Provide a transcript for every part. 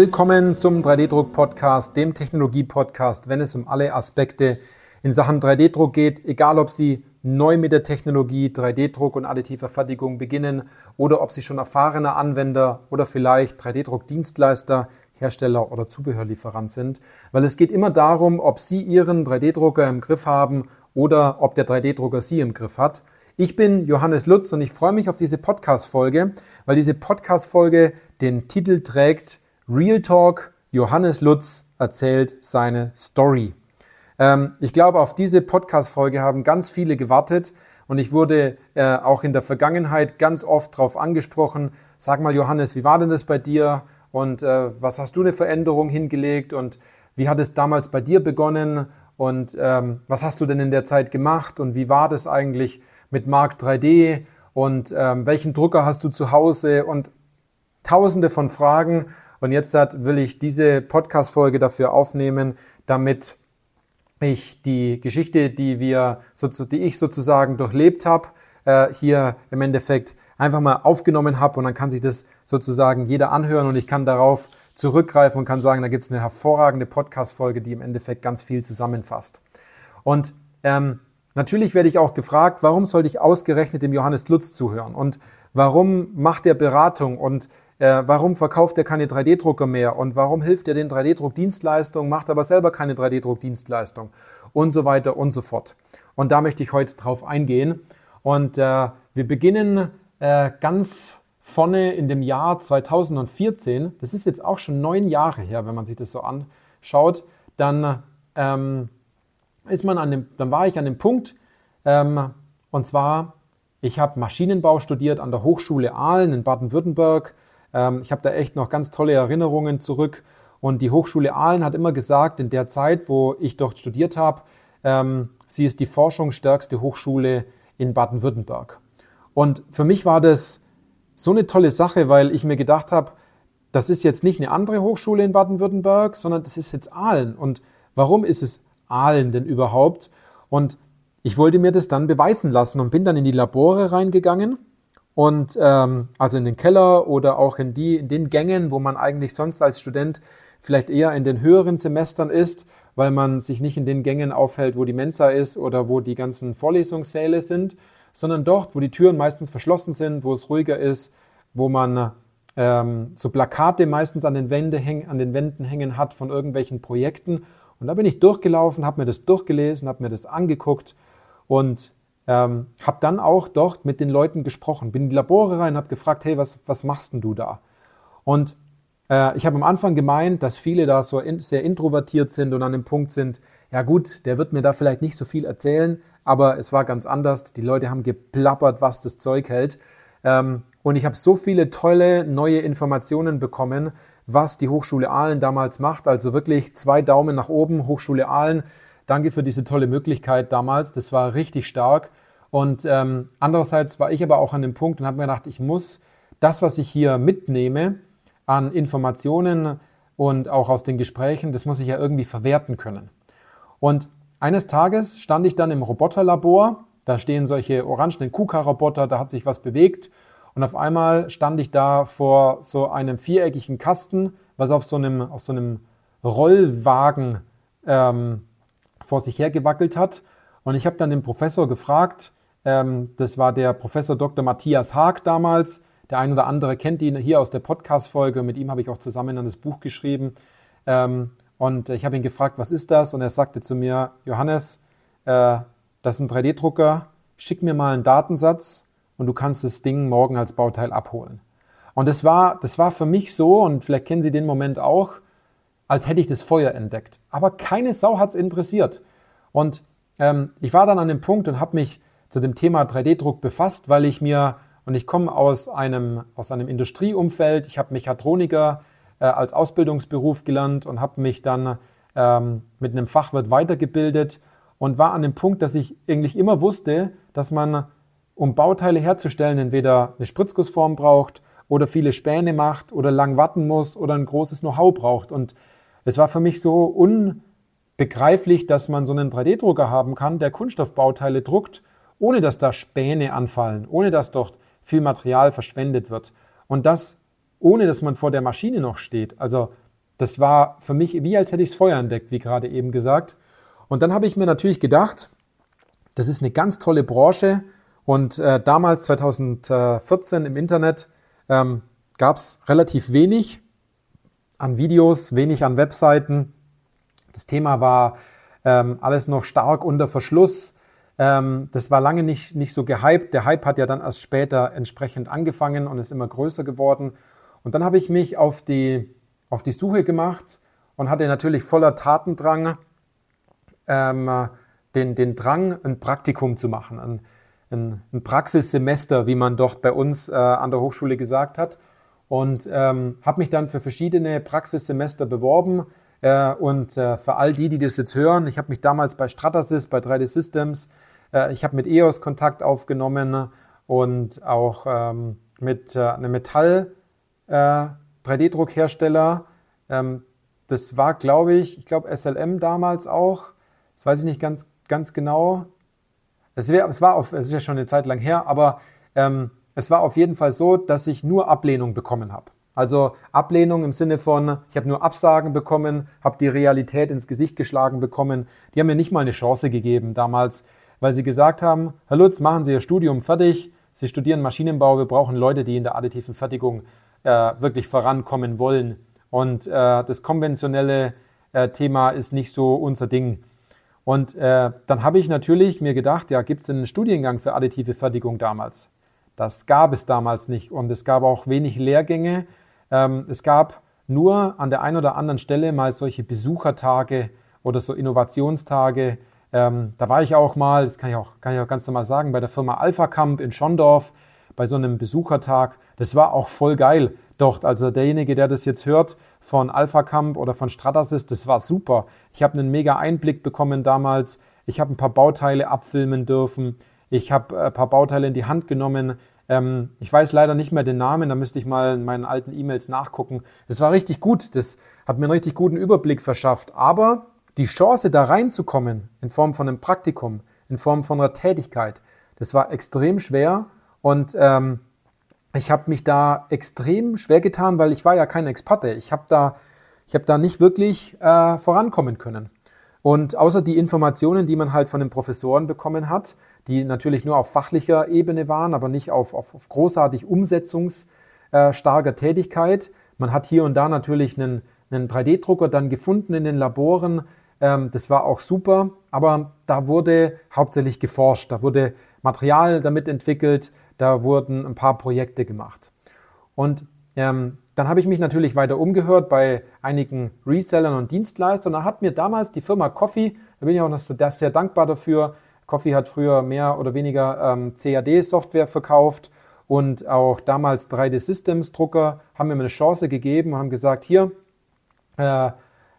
Willkommen zum 3D-Druck-Podcast, dem Technologie-Podcast, wenn es um alle Aspekte in Sachen 3D-Druck geht, egal ob Sie neu mit der Technologie 3D-Druck und additiver Fertigung beginnen oder ob Sie schon erfahrener Anwender oder vielleicht 3D-Druck-Dienstleister, Hersteller oder Zubehörlieferant sind, weil es geht immer darum, ob Sie Ihren 3D-Drucker im Griff haben oder ob der 3D-Drucker Sie im Griff hat. Ich bin Johannes Lutz und ich freue mich auf diese Podcast-Folge, weil diese Podcast-Folge den Titel trägt Real Talk. Johannes Lutz erzählt seine Story. Ähm, ich glaube, auf diese Podcast-Folge haben ganz viele gewartet und ich wurde äh, auch in der Vergangenheit ganz oft darauf angesprochen. Sag mal, Johannes, wie war denn das bei dir? Und äh, was hast du eine Veränderung hingelegt? Und wie hat es damals bei dir begonnen? Und ähm, was hast du denn in der Zeit gemacht? Und wie war das eigentlich? mit Mark 3D und ähm, welchen Drucker hast du zu Hause und tausende von Fragen. Und jetzt will ich diese Podcast-Folge dafür aufnehmen, damit ich die Geschichte, die wir, die ich sozusagen durchlebt habe, äh, hier im Endeffekt einfach mal aufgenommen habe und dann kann sich das sozusagen jeder anhören. Und ich kann darauf zurückgreifen und kann sagen, da gibt es eine hervorragende Podcast-Folge, die im Endeffekt ganz viel zusammenfasst. Und ähm, Natürlich werde ich auch gefragt, warum sollte ich ausgerechnet dem Johannes Lutz zuhören? Und warum macht er Beratung? Und äh, warum verkauft er keine 3D-Drucker mehr und warum hilft er den 3D-Druck-Dienstleistungen, macht aber selber keine 3D-Druck-Dienstleistung und so weiter und so fort. Und da möchte ich heute drauf eingehen. Und äh, wir beginnen äh, ganz vorne in dem Jahr 2014. Das ist jetzt auch schon neun Jahre her, wenn man sich das so anschaut. Dann ähm, ist man an dem, dann war ich an dem Punkt, ähm, und zwar, ich habe Maschinenbau studiert an der Hochschule Aalen in Baden-Württemberg. Ähm, ich habe da echt noch ganz tolle Erinnerungen zurück. Und die Hochschule Aalen hat immer gesagt, in der Zeit, wo ich dort studiert habe, ähm, sie ist die forschungsstärkste Hochschule in Baden-Württemberg. Und für mich war das so eine tolle Sache, weil ich mir gedacht habe, das ist jetzt nicht eine andere Hochschule in Baden-Württemberg, sondern das ist jetzt Aalen. Und warum ist es Aalen denn überhaupt? Und ich wollte mir das dann beweisen lassen und bin dann in die Labore reingegangen und ähm, also in den Keller oder auch in die in den Gängen, wo man eigentlich sonst als Student vielleicht eher in den höheren Semestern ist, weil man sich nicht in den Gängen aufhält, wo die Mensa ist oder wo die ganzen Vorlesungssäle sind, sondern dort, wo die Türen meistens verschlossen sind, wo es ruhiger ist, wo man ähm, so Plakate meistens an den, Wände häng, an den Wänden hängen hat von irgendwelchen Projekten. Und da bin ich durchgelaufen, habe mir das durchgelesen, habe mir das angeguckt und ähm, habe dann auch dort mit den Leuten gesprochen. Bin in die Labore rein, habe gefragt, hey, was, was machst denn du da? Und äh, ich habe am Anfang gemeint, dass viele da so in, sehr introvertiert sind und an dem Punkt sind, ja gut, der wird mir da vielleicht nicht so viel erzählen, aber es war ganz anders. Die Leute haben geplappert, was das Zeug hält. Ähm, und ich habe so viele tolle neue Informationen bekommen, was die Hochschule Aalen damals macht. Also wirklich zwei Daumen nach oben, Hochschule Aalen. Danke für diese tolle Möglichkeit damals. Das war richtig stark. Und ähm, andererseits war ich aber auch an dem Punkt und habe mir gedacht, ich muss das, was ich hier mitnehme an Informationen und auch aus den Gesprächen, das muss ich ja irgendwie verwerten können. Und eines Tages stand ich dann im Roboterlabor. Da stehen solche orangenen KUKA-Roboter, da hat sich was bewegt. Und auf einmal stand ich da vor so einem viereckigen Kasten, was auf so einem, auf so einem Rollwagen ähm, vor sich her gewackelt hat. Und ich habe dann den Professor gefragt, ähm, das war der Professor Dr. Matthias Haag damals. Der ein oder andere kennt ihn hier aus der Podcast-Folge. Mit ihm habe ich auch zusammen dann das Buch geschrieben. Ähm, und ich habe ihn gefragt, was ist das? Und er sagte zu mir, Johannes, äh, das ist ein 3D-Drucker, schick mir mal einen Datensatz und du kannst das Ding morgen als Bauteil abholen. Und das war, das war für mich so, und vielleicht kennen Sie den Moment auch, als hätte ich das Feuer entdeckt. Aber keine Sau hat es interessiert. Und ähm, ich war dann an dem Punkt und habe mich zu dem Thema 3D-Druck befasst, weil ich mir, und ich komme aus einem, aus einem Industrieumfeld, ich habe Mechatroniker äh, als Ausbildungsberuf gelernt und habe mich dann ähm, mit einem Fachwirt weitergebildet und war an dem Punkt, dass ich eigentlich immer wusste, dass man um Bauteile herzustellen, entweder eine Spritzgussform braucht oder viele Späne macht oder lang warten muss oder ein großes Know-how braucht. Und es war für mich so unbegreiflich, dass man so einen 3D-Drucker haben kann, der Kunststoffbauteile druckt, ohne dass da Späne anfallen, ohne dass dort viel Material verschwendet wird. Und das ohne dass man vor der Maschine noch steht. Also das war für mich wie als hätte ich das Feuer entdeckt, wie gerade eben gesagt. Und dann habe ich mir natürlich gedacht, das ist eine ganz tolle Branche. Und äh, damals, 2014 im Internet, ähm, gab es relativ wenig an Videos, wenig an Webseiten. Das Thema war ähm, alles noch stark unter Verschluss. Ähm, das war lange nicht, nicht so gehypt. Der Hype hat ja dann erst später entsprechend angefangen und ist immer größer geworden. Und dann habe ich mich auf die, auf die Suche gemacht und hatte natürlich voller Tatendrang ähm, den, den Drang, ein Praktikum zu machen, ein, ein, ein Praxissemester, wie man dort bei uns äh, an der Hochschule gesagt hat. Und ähm, habe mich dann für verschiedene Praxissemester beworben. Äh, und äh, für all die, die das jetzt hören, ich habe mich damals bei Stratasys, bei 3D Systems, äh, ich habe mit EOS Kontakt aufgenommen und auch ähm, mit äh, einem Metall 3D-Druckhersteller. Äh, ähm, das war, glaube ich, ich glaube SLM damals auch. Das weiß ich nicht ganz, ganz genau. Es, wär, es war auf, es ist ja schon eine Zeit lang her, aber ähm, es war auf jeden Fall so, dass ich nur Ablehnung bekommen habe. Also Ablehnung im Sinne von, ich habe nur Absagen bekommen, habe die Realität ins Gesicht geschlagen bekommen. Die haben mir nicht mal eine Chance gegeben damals, weil sie gesagt haben, Herr Lutz, machen Sie Ihr Studium fertig, Sie studieren Maschinenbau, wir brauchen Leute, die in der additiven Fertigung äh, wirklich vorankommen wollen. Und äh, das konventionelle äh, Thema ist nicht so unser Ding. Und äh, dann habe ich natürlich mir gedacht, ja, gibt es einen Studiengang für additive Fertigung damals? Das gab es damals nicht. Und es gab auch wenig Lehrgänge. Ähm, es gab nur an der einen oder anderen Stelle mal solche Besuchertage oder so Innovationstage. Ähm, da war ich auch mal, das kann ich auch, kann ich auch ganz normal sagen, bei der Firma Alpha Camp in Schondorf bei so einem Besuchertag. Das war auch voll geil dort. Also derjenige, der das jetzt hört von Alpha Camp oder von Stratasys, das war super. Ich habe einen mega Einblick bekommen damals. Ich habe ein paar Bauteile abfilmen dürfen. Ich habe ein paar Bauteile in die Hand genommen. Ähm, ich weiß leider nicht mehr den Namen, da müsste ich mal in meinen alten E-Mails nachgucken. Das war richtig gut, das hat mir einen richtig guten Überblick verschafft. Aber die Chance, da reinzukommen, in Form von einem Praktikum, in Form von einer Tätigkeit, das war extrem schwer und ähm, ich habe mich da extrem schwer getan, weil ich war ja kein Experte. Ich habe da, hab da nicht wirklich äh, vorankommen können. Und außer die Informationen, die man halt von den Professoren bekommen hat, die natürlich nur auf fachlicher Ebene waren, aber nicht auf, auf, auf großartig umsetzungsstarker Tätigkeit. Man hat hier und da natürlich einen, einen 3D-Drucker dann gefunden in den Laboren. Ähm, das war auch super, aber da wurde hauptsächlich geforscht, da wurde Material damit entwickelt, da wurden ein paar Projekte gemacht. Und ähm, dann habe ich mich natürlich weiter umgehört bei einigen Resellern und Dienstleistern. Da hat mir damals die Firma Coffee, da bin ich auch noch sehr dankbar dafür, Coffee hat früher mehr oder weniger ähm, CAD-Software verkauft und auch damals 3D-Systems-Drucker haben mir eine Chance gegeben, haben gesagt, hier, äh,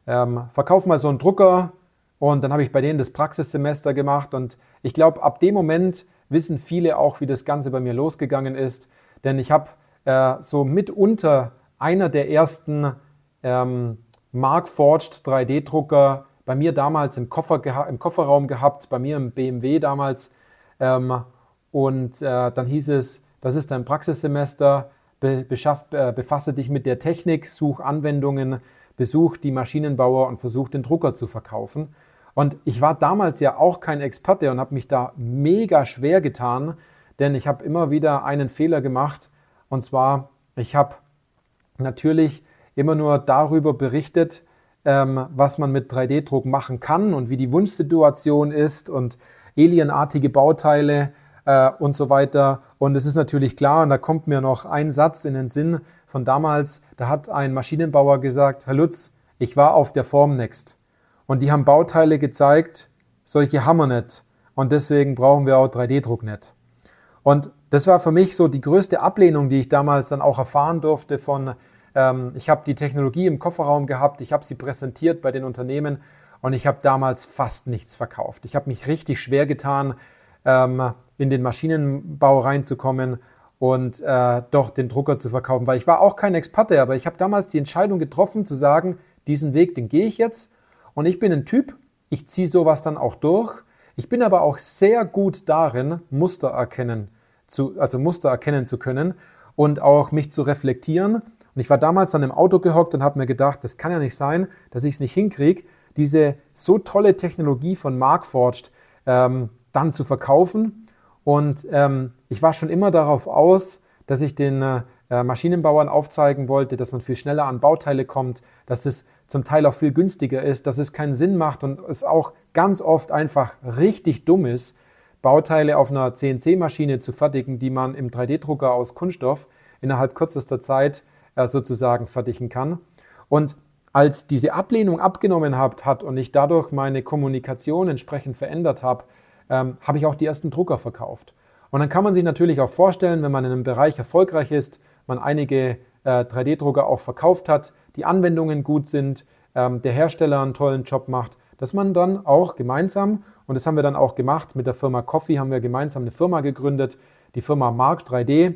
ähm, verkauf mal so einen Drucker. Und dann habe ich bei denen das Praxissemester gemacht. Und ich glaube, ab dem Moment wissen viele auch, wie das Ganze bei mir losgegangen ist. Denn ich habe äh, so mitunter einer der ersten ähm, Markforged 3D-Drucker bei mir damals im, Koffer im Kofferraum gehabt, bei mir im BMW damals. Ähm, und äh, dann hieß es, das ist dein Praxissemester, be beschaff, äh, befasse dich mit der Technik, such Anwendungen, besuch die Maschinenbauer und versuch den Drucker zu verkaufen. Und ich war damals ja auch kein Experte und habe mich da mega schwer getan, denn ich habe immer wieder einen Fehler gemacht. Und zwar, ich habe natürlich immer nur darüber berichtet, ähm, was man mit 3D-Druck machen kann und wie die Wunschsituation ist und alienartige Bauteile äh, und so weiter. Und es ist natürlich klar, und da kommt mir noch ein Satz in den Sinn von damals, da hat ein Maschinenbauer gesagt, Herr Lutz, ich war auf der Formnext und die haben Bauteile gezeigt, solche haben wir nicht. Und deswegen brauchen wir auch 3D-Druck nicht. Und das war für mich so die größte Ablehnung, die ich damals dann auch erfahren durfte von ähm, ich habe die Technologie im Kofferraum gehabt, ich habe sie präsentiert bei den Unternehmen und ich habe damals fast nichts verkauft. Ich habe mich richtig schwer getan, ähm, in den Maschinenbau reinzukommen und äh, doch den Drucker zu verkaufen, weil ich war auch kein Experte, aber ich habe damals die Entscheidung getroffen zu sagen, diesen Weg, den gehe ich jetzt und ich bin ein Typ, ich ziehe sowas dann auch durch. Ich bin aber auch sehr gut darin, Muster erkennen zu, also Muster erkennen zu können und auch mich zu reflektieren und ich war damals dann im Auto gehockt und habe mir gedacht, das kann ja nicht sein, dass ich es nicht hinkriege, diese so tolle Technologie von Markforged ähm, dann zu verkaufen. Und ähm, ich war schon immer darauf aus, dass ich den äh, Maschinenbauern aufzeigen wollte, dass man viel schneller an Bauteile kommt, dass es zum Teil auch viel günstiger ist, dass es keinen Sinn macht und es auch ganz oft einfach richtig dumm ist, Bauteile auf einer CNC-Maschine zu fertigen, die man im 3D-Drucker aus Kunststoff innerhalb kürzester Zeit äh, sozusagen fertigen kann. Und als diese Ablehnung abgenommen hat, hat und ich dadurch meine Kommunikation entsprechend verändert habe, ähm, habe ich auch die ersten Drucker verkauft. Und dann kann man sich natürlich auch vorstellen, wenn man in einem Bereich erfolgreich ist, man einige äh, 3D-Drucker auch verkauft hat, die Anwendungen gut sind, ähm, der Hersteller einen tollen Job macht, dass man dann auch gemeinsam, und das haben wir dann auch gemacht, mit der Firma Coffee haben wir gemeinsam eine Firma gegründet, die Firma Mark 3D.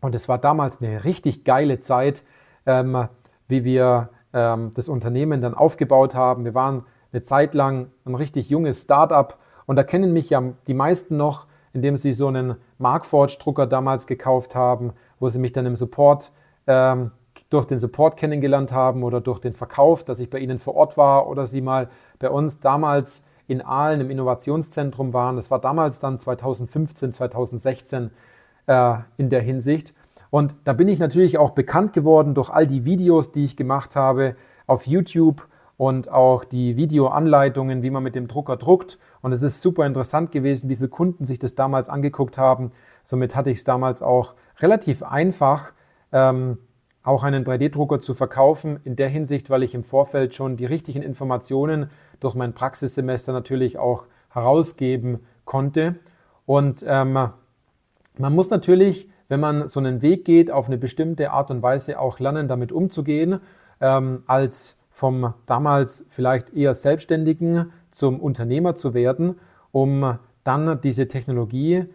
Und es war damals eine richtig geile Zeit, ähm, wie wir ähm, das Unternehmen dann aufgebaut haben. Wir waren eine Zeit lang ein richtig junges Startup und da kennen mich ja die meisten noch, indem sie so einen Markforge-Drucker damals gekauft haben, wo sie mich dann im Support ähm, durch den Support kennengelernt haben oder durch den Verkauf, dass ich bei ihnen vor Ort war oder sie mal bei uns damals in Aalen im Innovationszentrum waren. Das war damals dann 2015, 2016 äh, in der Hinsicht. Und da bin ich natürlich auch bekannt geworden durch all die Videos, die ich gemacht habe auf YouTube und auch die Videoanleitungen, wie man mit dem Drucker druckt. Und es ist super interessant gewesen, wie viele Kunden sich das damals angeguckt haben. Somit hatte ich es damals auch relativ einfach, ähm, auch einen 3D-Drucker zu verkaufen, in der Hinsicht, weil ich im Vorfeld schon die richtigen Informationen durch mein Praxissemester natürlich auch herausgeben konnte. Und ähm, man muss natürlich, wenn man so einen Weg geht, auf eine bestimmte Art und Weise auch lernen, damit umzugehen, ähm, als vom damals vielleicht eher Selbstständigen zum Unternehmer zu werden, um dann diese Technologie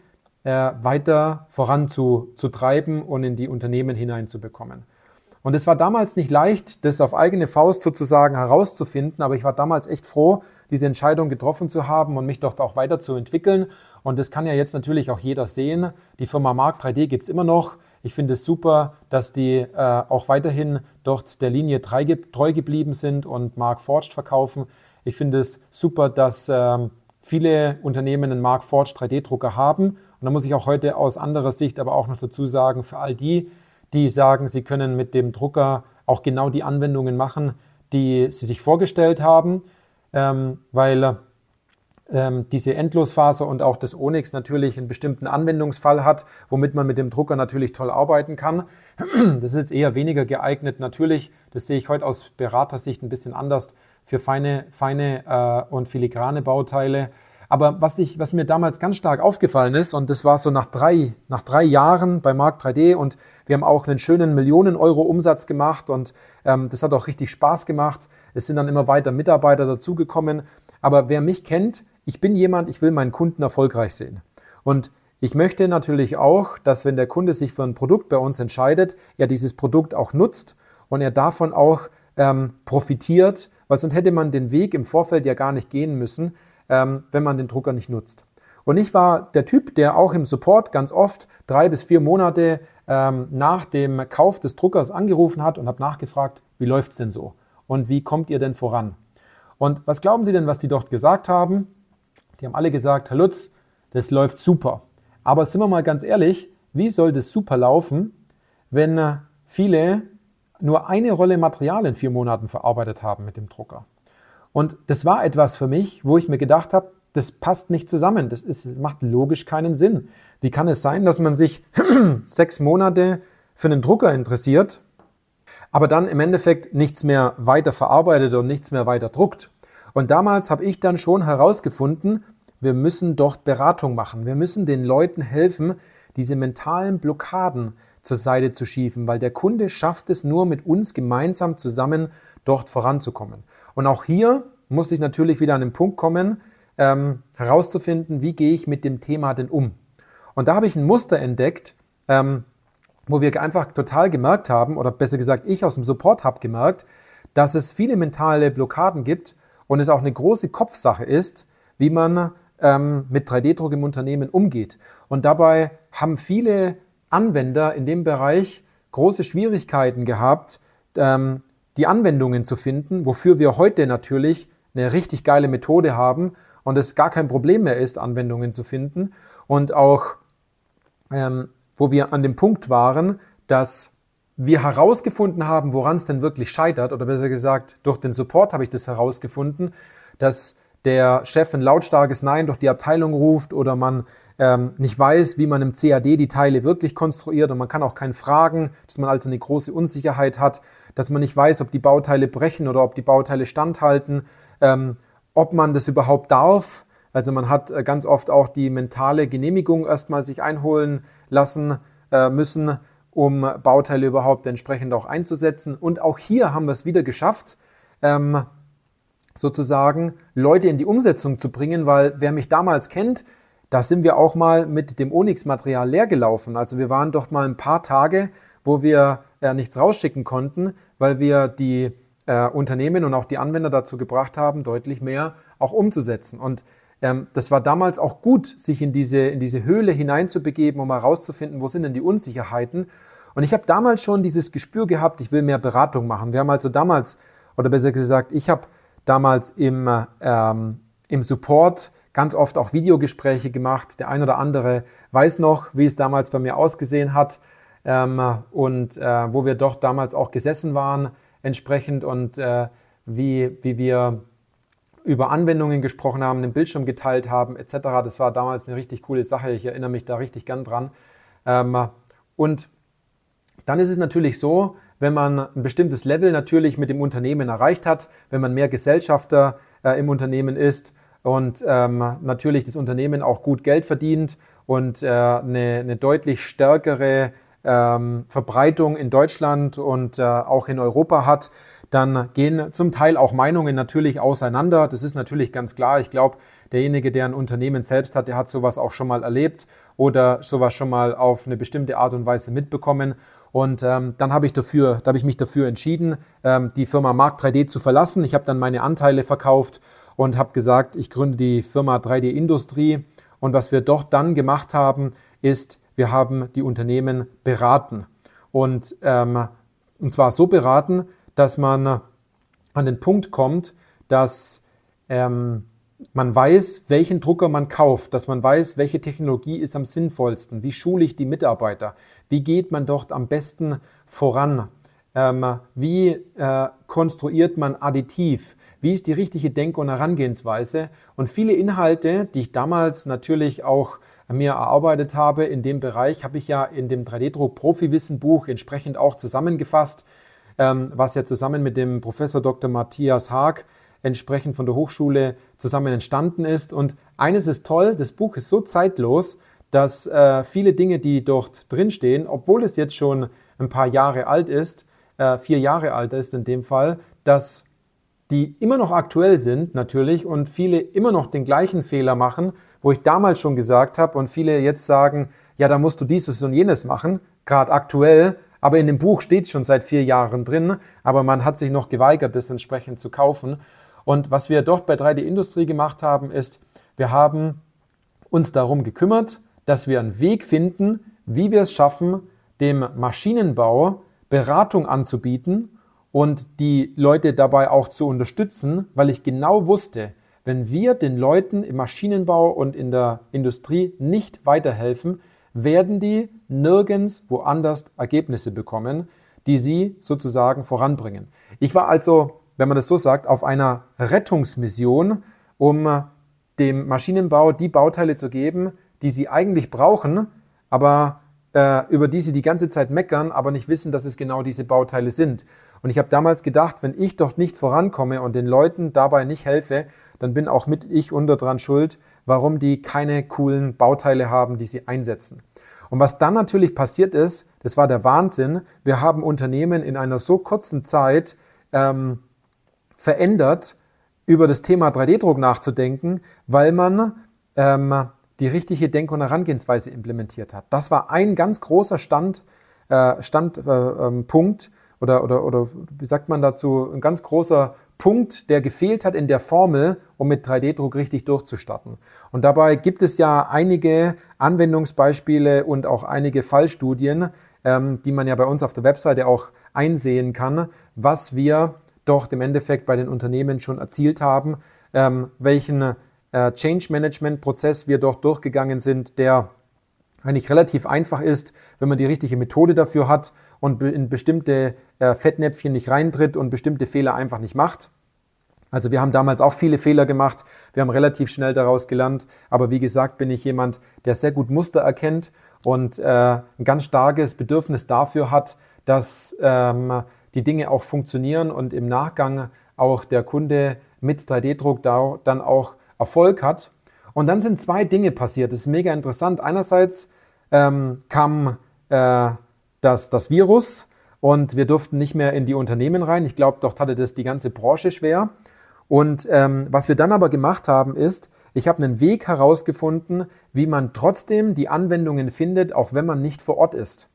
äh, weiter voranzutreiben und in die Unternehmen hineinzubekommen. Und es war damals nicht leicht, das auf eigene Faust sozusagen herauszufinden, aber ich war damals echt froh, diese Entscheidung getroffen zu haben und mich dort auch weiterzuentwickeln. Und das kann ja jetzt natürlich auch jeder sehen. Die Firma Mark 3D gibt es immer noch. Ich finde es super, dass die äh, auch weiterhin dort der Linie treu geblieben sind und Mark Forged verkaufen. Ich finde es super, dass ähm, viele Unternehmen einen Mark Forged 3D-Drucker haben. Und da muss ich auch heute aus anderer Sicht aber auch noch dazu sagen, für all die, die sagen, sie können mit dem Drucker auch genau die Anwendungen machen, die sie sich vorgestellt haben, ähm, weil ähm, diese Endlosfaser und auch das Onyx natürlich einen bestimmten Anwendungsfall hat, womit man mit dem Drucker natürlich toll arbeiten kann. Das ist jetzt eher weniger geeignet. Natürlich, das sehe ich heute aus Beratersicht ein bisschen anders für feine, feine äh, und filigrane Bauteile. Aber was, ich, was mir damals ganz stark aufgefallen ist, und das war so nach drei, nach drei Jahren bei Mark 3D und wir haben auch einen schönen Millionen Euro Umsatz gemacht und ähm, das hat auch richtig Spaß gemacht. Es sind dann immer weiter Mitarbeiter dazugekommen. Aber wer mich kennt, ich bin jemand, ich will meinen Kunden erfolgreich sehen. Und ich möchte natürlich auch, dass wenn der Kunde sich für ein Produkt bei uns entscheidet, er dieses Produkt auch nutzt und er davon auch ähm, profitiert, weil sonst hätte man den Weg im Vorfeld ja gar nicht gehen müssen, ähm, wenn man den Drucker nicht nutzt. Und ich war der Typ, der auch im Support ganz oft drei bis vier Monate ähm, nach dem Kauf des Druckers angerufen hat und habe nachgefragt, wie läuft es denn so? Und wie kommt ihr denn voran? Und was glauben Sie denn, was die dort gesagt haben? Die haben alle gesagt, Herr Lutz, das läuft super. Aber sind wir mal ganz ehrlich, wie soll das super laufen, wenn äh, viele nur eine Rolle Material in vier Monaten verarbeitet haben mit dem Drucker? Und das war etwas für mich, wo ich mir gedacht habe, das passt nicht zusammen. Das, ist, macht logisch keinen Sinn. Wie kann es sein, dass man sich sechs Monate für einen Drucker interessiert, aber dann im Endeffekt nichts mehr weiter verarbeitet und nichts mehr weiter druckt? Und damals habe ich dann schon herausgefunden, wir müssen dort Beratung machen. Wir müssen den Leuten helfen, diese mentalen Blockaden zur Seite zu schieben, weil der Kunde schafft es nur mit uns gemeinsam zusammen dort voranzukommen. Und auch hier muss ich natürlich wieder an den Punkt kommen, ähm, herauszufinden, wie gehe ich mit dem Thema denn um. Und da habe ich ein Muster entdeckt, ähm, wo wir einfach total gemerkt haben, oder besser gesagt, ich aus dem Support habe gemerkt, dass es viele mentale Blockaden gibt und es auch eine große Kopfsache ist, wie man ähm, mit 3D-Druck im Unternehmen umgeht. Und dabei haben viele Anwender in dem Bereich große Schwierigkeiten gehabt, ähm, die Anwendungen zu finden, wofür wir heute natürlich eine richtig geile Methode haben und es gar kein Problem mehr ist, Anwendungen zu finden. Und auch, ähm, wo wir an dem Punkt waren, dass wir herausgefunden haben, woran es denn wirklich scheitert, oder besser gesagt, durch den Support habe ich das herausgefunden, dass der Chef ein lautstarkes Nein durch die Abteilung ruft oder man ähm, nicht weiß, wie man im CAD die Teile wirklich konstruiert und man kann auch keinen fragen, dass man also eine große Unsicherheit hat, dass man nicht weiß, ob die Bauteile brechen oder ob die Bauteile standhalten, ähm, ob man das überhaupt darf. Also man hat äh, ganz oft auch die mentale Genehmigung erstmal sich einholen lassen äh, müssen, um Bauteile überhaupt entsprechend auch einzusetzen. Und auch hier haben wir es wieder geschafft, ähm, sozusagen Leute in die Umsetzung zu bringen, weil wer mich damals kennt, da sind wir auch mal mit dem Onyx-Material leer gelaufen. Also wir waren doch mal ein paar Tage, wo wir äh, nichts rausschicken konnten, weil wir die äh, Unternehmen und auch die Anwender dazu gebracht haben, deutlich mehr auch umzusetzen. Und ähm, das war damals auch gut, sich in diese, in diese Höhle hineinzubegeben, um herauszufinden, wo sind denn die Unsicherheiten. Und ich habe damals schon dieses Gespür gehabt, ich will mehr Beratung machen. Wir haben also damals, oder besser gesagt, ich habe damals im, ähm, im Support ganz oft auch Videogespräche gemacht. Der ein oder andere weiß noch, wie es damals bei mir ausgesehen hat ähm, und äh, wo wir doch damals auch gesessen waren entsprechend und äh, wie, wie wir über Anwendungen gesprochen haben, den Bildschirm geteilt haben etc. Das war damals eine richtig coole Sache. Ich erinnere mich da richtig gern dran. Ähm, und dann ist es natürlich so, wenn man ein bestimmtes Level natürlich mit dem Unternehmen erreicht hat, wenn man mehr Gesellschafter äh, im Unternehmen ist und ähm, natürlich das Unternehmen auch gut Geld verdient und äh, eine, eine, deutlich stärkere ähm, Verbreitung in Deutschland und äh, auch in Europa hat, dann gehen zum Teil auch Meinungen natürlich auseinander. Das ist natürlich ganz klar. Ich glaube, derjenige, der ein Unternehmen selbst hat, der hat sowas auch schon mal erlebt oder sowas schon mal auf eine bestimmte Art und Weise mitbekommen. Und ähm, dann habe ich dafür, da habe ich mich dafür entschieden, ähm, die Firma Mark 3D zu verlassen. Ich habe dann meine Anteile verkauft und habe gesagt, ich gründe die Firma 3D Industrie. Und was wir doch dann gemacht haben, ist, wir haben die Unternehmen beraten. Und, ähm, und zwar so beraten, dass man an den Punkt kommt, dass ähm, man weiß, welchen Drucker man kauft, dass man weiß, welche Technologie ist am sinnvollsten, wie schule ich die Mitarbeiter, wie geht man dort am besten voran, wie äh, konstruiert man additiv, wie ist die richtige Denk- und Herangehensweise und viele Inhalte, die ich damals natürlich auch mir erarbeitet habe in dem Bereich, habe ich ja in dem 3D-Druck Profi-Wissen-Buch entsprechend auch zusammengefasst, ähm, was ja zusammen mit dem Professor Dr. Matthias Haag entsprechend von der Hochschule zusammen entstanden ist. Und eines ist toll, das Buch ist so zeitlos, dass äh, viele Dinge, die dort drinstehen, obwohl es jetzt schon ein paar Jahre alt ist, äh, vier Jahre alt ist in dem Fall, dass die immer noch aktuell sind natürlich und viele immer noch den gleichen Fehler machen, wo ich damals schon gesagt habe und viele jetzt sagen, ja, da musst du dieses und jenes machen, gerade aktuell, aber in dem Buch steht schon seit vier Jahren drin, aber man hat sich noch geweigert, das entsprechend zu kaufen. Und was wir dort bei 3D Industrie gemacht haben, ist, wir haben uns darum gekümmert, dass wir einen Weg finden, wie wir es schaffen, dem Maschinenbau Beratung anzubieten und die Leute dabei auch zu unterstützen, weil ich genau wusste, wenn wir den Leuten im Maschinenbau und in der Industrie nicht weiterhelfen, werden die nirgends woanders Ergebnisse bekommen, die sie sozusagen voranbringen. Ich war also, wenn man das so sagt, auf einer Rettungsmission, um dem Maschinenbau die Bauteile zu geben, die sie eigentlich brauchen, aber äh, über die sie die ganze Zeit meckern, aber nicht wissen, dass es genau diese Bauteile sind. Und ich habe damals gedacht, wenn ich doch nicht vorankomme und den Leuten dabei nicht helfe, dann bin auch mit ich unter dran schuld, warum die keine coolen Bauteile haben, die sie einsetzen. Und was dann natürlich passiert ist, das war der Wahnsinn. Wir haben Unternehmen in einer so kurzen Zeit ähm, verändert, über das Thema 3D-Druck nachzudenken, weil man ähm, die richtige Denk- und Herangehensweise implementiert hat. Das war ein ganz großer Stand, äh, Standpunkt äh, ähm, oder, oder, oder wie sagt man dazu, ein ganz großer Punkt, der gefehlt hat in der Formel, um mit 3D-Druck richtig durchzustarten. Und dabei gibt es ja einige Anwendungsbeispiele und auch einige Fallstudien, ähm, die man ja bei uns auf der Webseite auch einsehen kann, was wir doch im Endeffekt bei den Unternehmen schon erzielt haben, ähm, welchen Change Management Prozess wir doch durchgegangen sind, der eigentlich relativ einfach ist, wenn man die richtige Methode dafür hat und in bestimmte äh, Fettnäpfchen nicht reintritt und bestimmte Fehler einfach nicht macht. Also wir haben damals auch viele Fehler gemacht, wir haben relativ schnell daraus gelernt, aber wie gesagt bin ich jemand, der sehr gut Muster erkennt und äh, ein ganz starkes Bedürfnis dafür hat, dass ähm, die Dinge auch funktionieren und im Nachgang auch der Kunde mit 3D-Druck da, dann auch Erfolg hat. Und dann sind zwei Dinge passiert. Das ist mega interessant. Einerseits ähm, kam äh, das, das Virus und wir durften nicht mehr in die Unternehmen rein. Ich glaube, dort hatte das die ganze Branche schwer. Und ähm, was wir dann aber gemacht haben, ist, ich habe einen Weg herausgefunden, wie man trotzdem die Anwendungen findet, auch wenn man nicht vor Ort ist.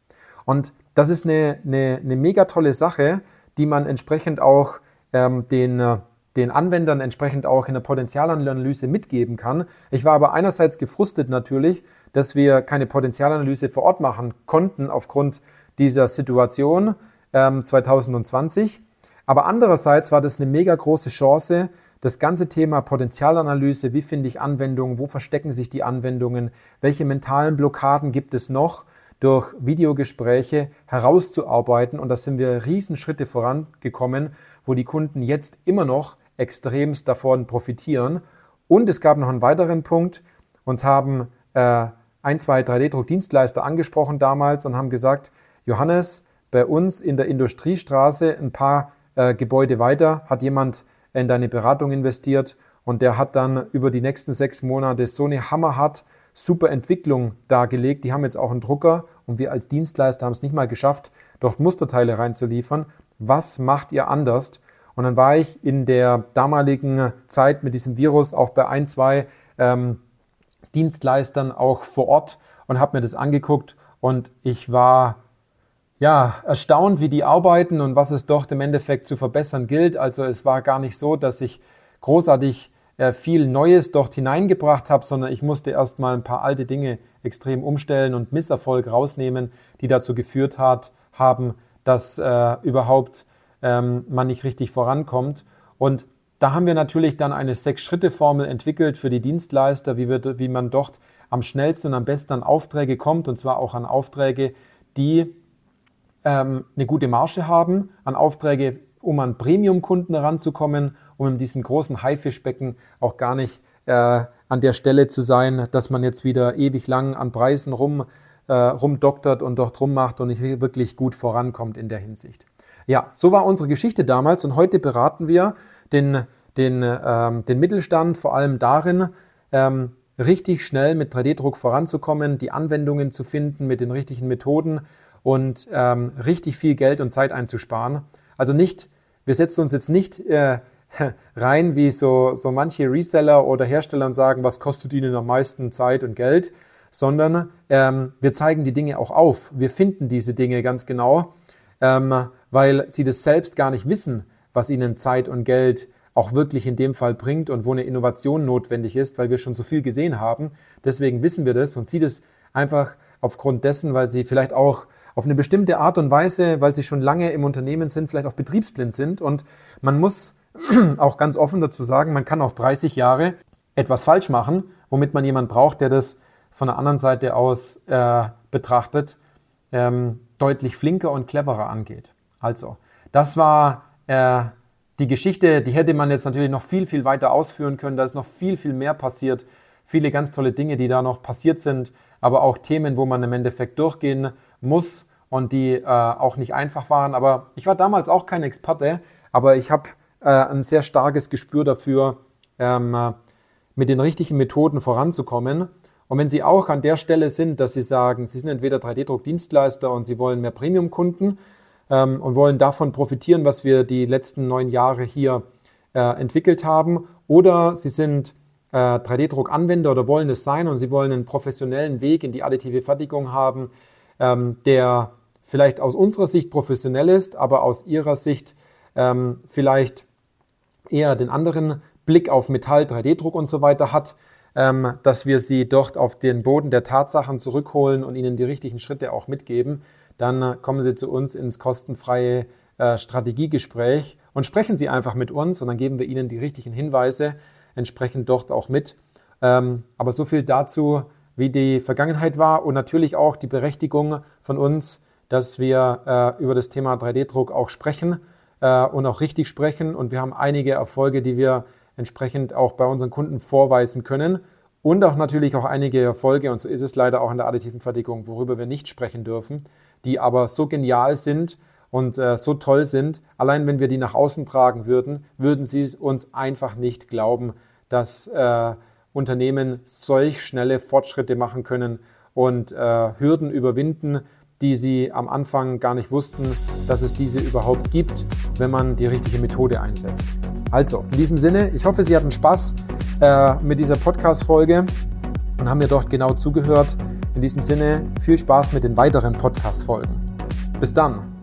Und das ist eine, eine, eine mega tolle Sache, die man entsprechend auch ähm, den, äh, den Anwendern entsprechend auch in der Potenzialanalyse mitgeben kann. Ich war aber einerseits gefrustet natürlich, dass wir keine Potenzialanalyse vor Ort machen konnten aufgrund dieser Situation ähm, 2020. Aber andererseits war das eine mega große Chance, das ganze Thema Potenzialanalyse, wie finde ich Anwendungen, wo verstecken sich die Anwendungen, welche mentalen Blockaden gibt es noch, durch Videogespräche herauszuarbeiten. Und da sind wir Riesenschritte vorangekommen, wo die Kunden jetzt immer noch extremst davon profitieren. Und es gab noch einen weiteren Punkt. Uns haben äh, ein, zwei 3D-Druckdienstleister angesprochen damals und haben gesagt, Johannes, bei uns in der Industriestraße ein paar äh, Gebäude weiter hat jemand in deine Beratung investiert und der hat dann über die nächsten sechs Monate so eine hammerhart super Entwicklung dargelegt. Die haben jetzt auch einen Drucker und wir als Dienstleister haben es nicht mal geschafft, dort Musterteile reinzuliefern. Was macht ihr anders? Und dann war ich in der damaligen Zeit mit diesem Virus auch bei ein, zwei ähm, Dienstleistern auch vor Ort und habe mir das angeguckt und ich war ja, erstaunt, wie die arbeiten und was es dort im Endeffekt zu verbessern gilt. Also es war gar nicht so, dass ich großartig äh, viel Neues dort hineingebracht habe, sondern ich musste erst mal ein paar alte Dinge extrem umstellen und Misserfolg rausnehmen, die dazu geführt hat, haben, dass äh, überhaupt ähm, man nicht richtig vorankommt. Und da haben wir natürlich dann eine Sechs-Schritte-Formel entwickelt für die Dienstleister, wie, wir, wie man dort am schnellsten und am besten an Aufträge kommt, und zwar auch an Aufträge, die ähm, eine gute Marge haben, an Aufträge, um an Premium-Kunden heranzukommen, um in diesem großen Haifischbecken auch gar nicht äh, an der Stelle zu sein, dass man jetzt wieder ewig lang an Preisen rum, äh, rumdoktert und dort rummacht und nicht wirklich gut vorankommt in der Hinsicht. Ja, so war unsere Geschichte damals und heute beraten wir den, den, ähm, den Mittelstand vor allem darin, ähm, richtig schnell mit 3D-Druck voranzukommen, die Anwendungen zu finden mit den richtigen Methoden und ähm, richtig viel Geld und Zeit einzusparen. Also nicht, wir setzen uns jetzt nicht äh, rein, wie so, so manche Reseller oder Hersteller sagen, was kostet ihnen am meisten Zeit und Geld, sondern ähm, wir zeigen die Dinge auch auf. Wir finden diese Dinge ganz genau, ähm, weil sie das selbst gar nicht wissen, was ihnen Zeit und Geld auch wirklich in dem Fall bringt und wo eine Innovation notwendig ist, weil wir schon so viel gesehen haben. Deswegen wissen wir das und sie das einfach aufgrund dessen, weil sie vielleicht auch auf eine bestimmte Art und Weise, weil sie schon lange im Unternehmen sind, vielleicht auch betriebsblind sind. Und man muss auch ganz offen dazu sagen, man kann auch 30 Jahre etwas falsch machen, womit man jemanden braucht, der das von der anderen Seite aus äh, betrachtet, ähm, deutlich flinker und cleverer angeht. Also, das war äh, die Geschichte, die hätte man jetzt natürlich noch viel, viel weiter ausführen können. Da ist noch viel, viel mehr passiert. Viele ganz tolle Dinge, die da noch passiert sind, aber auch Themen, wo man im Endeffekt durchgehen muss und die äh, auch nicht einfach waren. Aber ich war damals auch kein Experte, aber ich habe äh, ein sehr starkes Gespür dafür, ähm, äh, mit den richtigen Methoden voranzukommen. Und wenn Sie auch an der Stelle sind, dass Sie sagen, Sie sind entweder 3D-Druck-Dienstleister und Sie wollen mehr Premium-Kunden ähm, und wollen davon profitieren, was wir die letzten neun Jahre hier äh, entwickelt haben, oder Sie sind äh, 3D-Druck-Anwender oder wollen es sein und Sie wollen einen professionellen Weg in die additive Fertigung haben, ähm, der vielleicht aus unserer Sicht professionell ist, aber aus Ihrer Sicht ähm, vielleicht eher den anderen Blick auf Metall, 3D-Druck und so weiter hat, ähm, dass wir Sie dort auf den Boden der Tatsachen zurückholen und Ihnen die richtigen Schritte auch mitgeben, dann kommen Sie zu uns ins kostenfreie äh, Strategiegespräch und sprechen Sie einfach mit uns und dann geben wir Ihnen die richtigen Hinweise entsprechend dort auch mit. Ähm, aber so viel dazu, wie die Vergangenheit war und natürlich auch die Berechtigung von uns, dass wir äh, über das Thema 3D-Druck auch sprechen äh, und auch richtig sprechen. Und wir haben einige Erfolge, die wir entsprechend auch bei unseren Kunden vorweisen können. Und auch natürlich auch einige Erfolge, und so ist es leider auch in der additiven Fertigung, worüber wir nicht sprechen dürfen, die aber so genial sind und äh, so toll sind. Allein wenn wir die nach außen tragen würden, würden sie uns einfach nicht glauben, dass äh, Unternehmen solch schnelle Fortschritte machen können und äh, Hürden überwinden, die sie am Anfang gar nicht wussten, dass es diese überhaupt gibt, wenn man die richtige Methode einsetzt. Also, in diesem Sinne, ich hoffe, Sie hatten Spaß äh, mit dieser Podcast-Folge und haben mir dort genau zugehört. In diesem Sinne, viel Spaß mit den weiteren Podcast-Folgen. Bis dann!